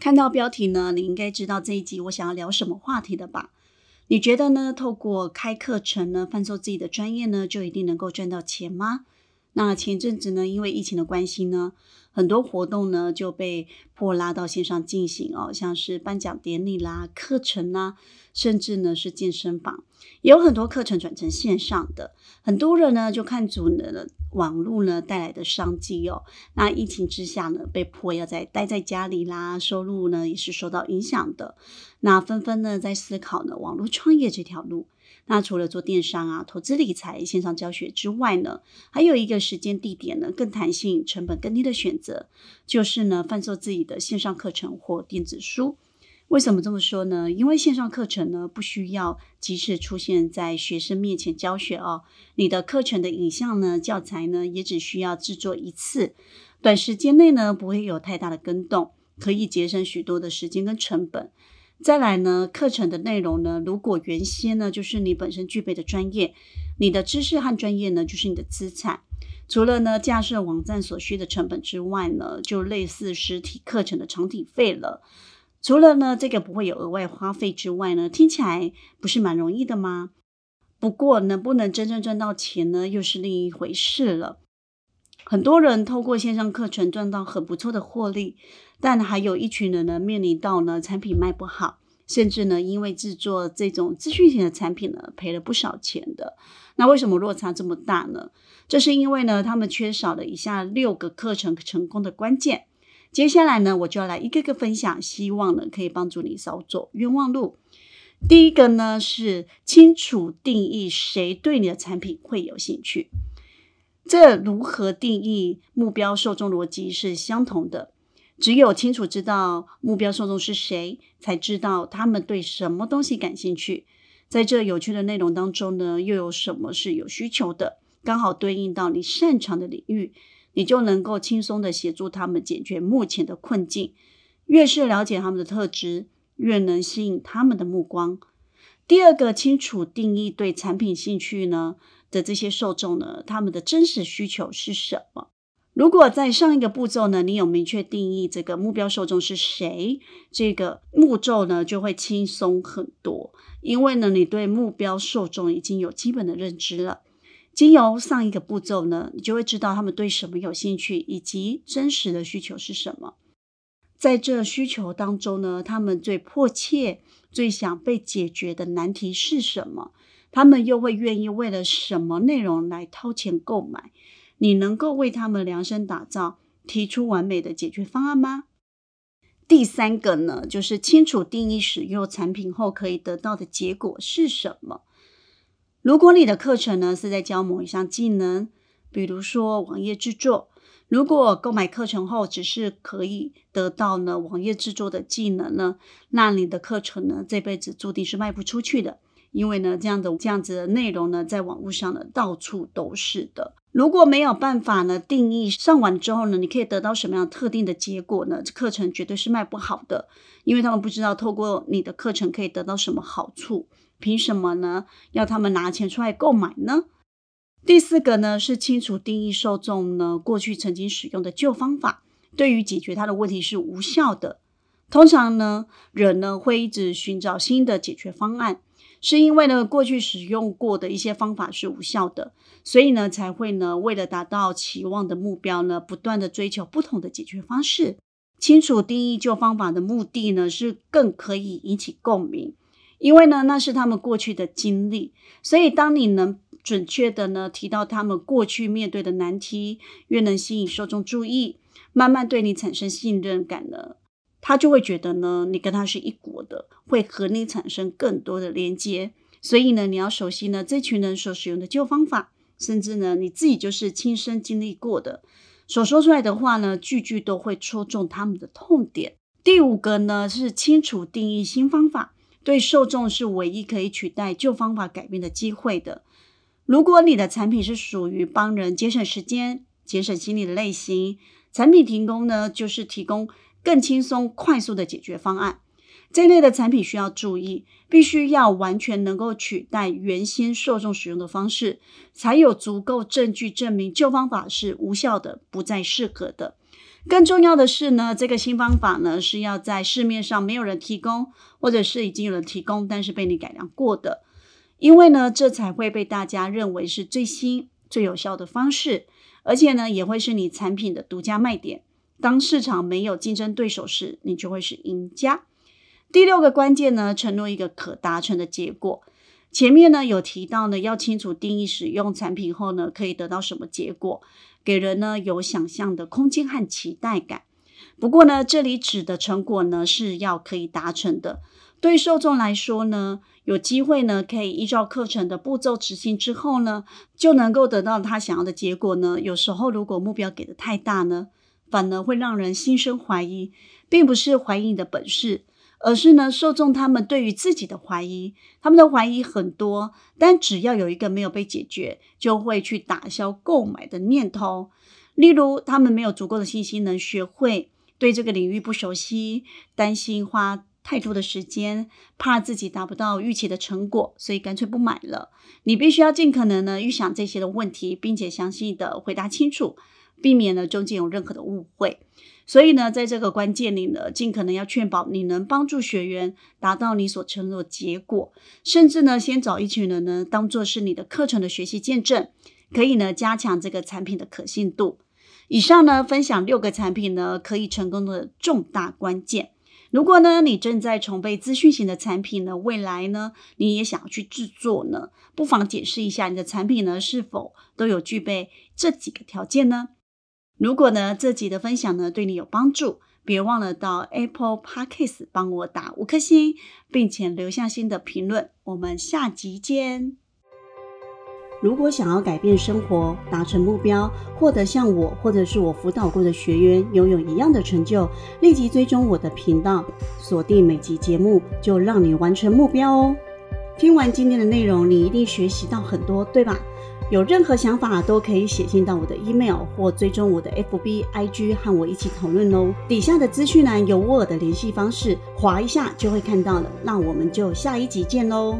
看到标题呢，你应该知道这一集我想要聊什么话题的吧？你觉得呢？透过开课程呢，贩售自己的专业呢，就一定能够赚到钱吗？那前阵子呢，因为疫情的关系呢，很多活动呢就被迫拉到线上进行哦，像是颁奖典礼啦、课程啦，甚至呢是健身房，也有很多课程转成线上的。很多人呢就看准了网络呢带来的商机哦。那疫情之下呢，被迫要在待在家里啦，收入呢也是受到影响的。那纷纷呢在思考呢网络创业这条路。那除了做电商啊、投资理财、线上教学之外呢，还有一个时间地点呢更弹性、成本更低的选择，就是呢贩售自己的线上课程或电子书。为什么这么说呢？因为线上课程呢不需要及时出现在学生面前教学哦，你的课程的影像呢、教材呢也只需要制作一次，短时间内呢不会有太大的更动，可以节省许多的时间跟成本。再来呢，课程的内容呢，如果原先呢就是你本身具备的专业，你的知识和专业呢就是你的资产。除了呢架设网站所需的成本之外呢，就类似实体课程的场地费了。除了呢这个不会有额外花费之外呢，听起来不是蛮容易的吗？不过能不能真正赚到钱呢，又是另一回事了。很多人透过线上课程赚到很不错的获利，但还有一群人呢面临到呢产品卖不好，甚至呢因为制作这种资讯型的产品呢赔了不少钱的。那为什么落差这么大呢？这是因为呢他们缺少了以下六个课程成功的关键。接下来呢我就要来一个个分享，希望呢可以帮助你少走冤枉路。第一个呢是清楚定义谁对你的产品会有兴趣。这如何定义目标受众逻辑是相同的。只有清楚知道目标受众是谁，才知道他们对什么东西感兴趣。在这有趣的内容当中呢，又有什么是有需求的，刚好对应到你擅长的领域，你就能够轻松的协助他们解决目前的困境。越是了解他们的特质，越能吸引他们的目光。第二个，清楚定义对产品兴趣呢？的这些受众呢，他们的真实需求是什么？如果在上一个步骤呢，你有明确定义这个目标受众是谁，这个步骤呢就会轻松很多，因为呢，你对目标受众已经有基本的认知了。经由上一个步骤呢，你就会知道他们对什么有兴趣，以及真实的需求是什么。在这需求当中呢，他们最迫切、最想被解决的难题是什么？他们又会愿意为了什么内容来掏钱购买？你能够为他们量身打造、提出完美的解决方案吗？第三个呢，就是清楚定义使用产品后可以得到的结果是什么。如果你的课程呢是在教某一项技能，比如说网页制作，如果购买课程后只是可以得到呢网页制作的技能呢，那你的课程呢这辈子注定是卖不出去的。因为呢，这样的这样子的内容呢，在网络上呢，到处都是的。如果没有办法呢，定义上完之后呢，你可以得到什么样特定的结果呢？这课程绝对是卖不好的，因为他们不知道透过你的课程可以得到什么好处，凭什么呢？要他们拿钱出来购买呢？第四个呢，是清楚定义受众呢，过去曾经使用的旧方法，对于解决他的问题是无效的。通常呢，人呢会一直寻找新的解决方案。是因为呢，过去使用过的一些方法是无效的，所以呢，才会呢，为了达到期望的目标呢，不断的追求不同的解决方式。清楚定义旧方法的目的呢，是更可以引起共鸣，因为呢，那是他们过去的经历。所以，当你能准确的呢，提到他们过去面对的难题，越能吸引受众注意，慢慢对你产生信任感了。他就会觉得呢，你跟他是一国的，会和你产生更多的连接。所以呢，你要熟悉呢这群人所使用的旧方法，甚至呢你自己就是亲身经历过的，所说出来的话呢，句句都会戳中他们的痛点。第五个呢是清楚定义新方法，对受众是唯一可以取代旧方法改变的机会的。如果你的产品是属于帮人节省时间、节省心理的类型，产品提供呢就是提供更轻松、快速的解决方案。这类的产品需要注意，必须要完全能够取代原先受众使用的方式，才有足够证据证明旧方法是无效的，不再适合的。更重要的是呢，这个新方法呢是要在市面上没有人提供，或者是已经有人提供，但是被你改良过的，因为呢，这才会被大家认为是最新、最有效的方式，而且呢，也会是你产品的独家卖点。当市场没有竞争对手时，你就会是赢家。第六个关键呢，承诺一个可达成的结果。前面呢有提到呢，要清楚定义使用产品后呢，可以得到什么结果，给人呢有想象的空间和期待感。不过呢，这里指的成果呢是要可以达成的。对受众来说呢，有机会呢可以依照课程的步骤执行之后呢，就能够得到他想要的结果呢。有时候如果目标给的太大呢，反而会让人心生怀疑，并不是怀疑你的本事。而是呢，受众他们对于自己的怀疑，他们的怀疑很多，但只要有一个没有被解决，就会去打消购买的念头。例如，他们没有足够的信心能学会，对这个领域不熟悉，担心花太多的时间，怕自己达不到预期的成果，所以干脆不买了。你必须要尽可能呢预想这些的问题，并且详细的回答清楚，避免呢中间有任何的误会。所以呢，在这个关键里呢，尽可能要确保你能帮助学员达到你所承诺的结果，甚至呢，先找一群人呢，当做是你的课程的学习见证，可以呢，加强这个产品的可信度。以上呢，分享六个产品呢，可以成功的重大关键。如果呢，你正在筹备资讯型的产品呢，未来呢，你也想要去制作呢，不妨解释一下你的产品呢，是否都有具备这几个条件呢？如果呢，这集的分享呢对你有帮助，别忘了到 Apple Podcast 帮我打五颗星，并且留下新的评论。我们下集见。如果想要改变生活、达成目标、获得像我或者是我辅导过的学员拥有一样的成就，立即追踪我的频道，锁定每集节目，就让你完成目标哦。听完今天的内容，你一定学习到很多，对吧？有任何想法都可以写信到我的 email 或追踪我的 FB IG 和我一起讨论哦。底下的资讯栏有我的联系方式，划一下就会看到了。那我们就下一集见喽。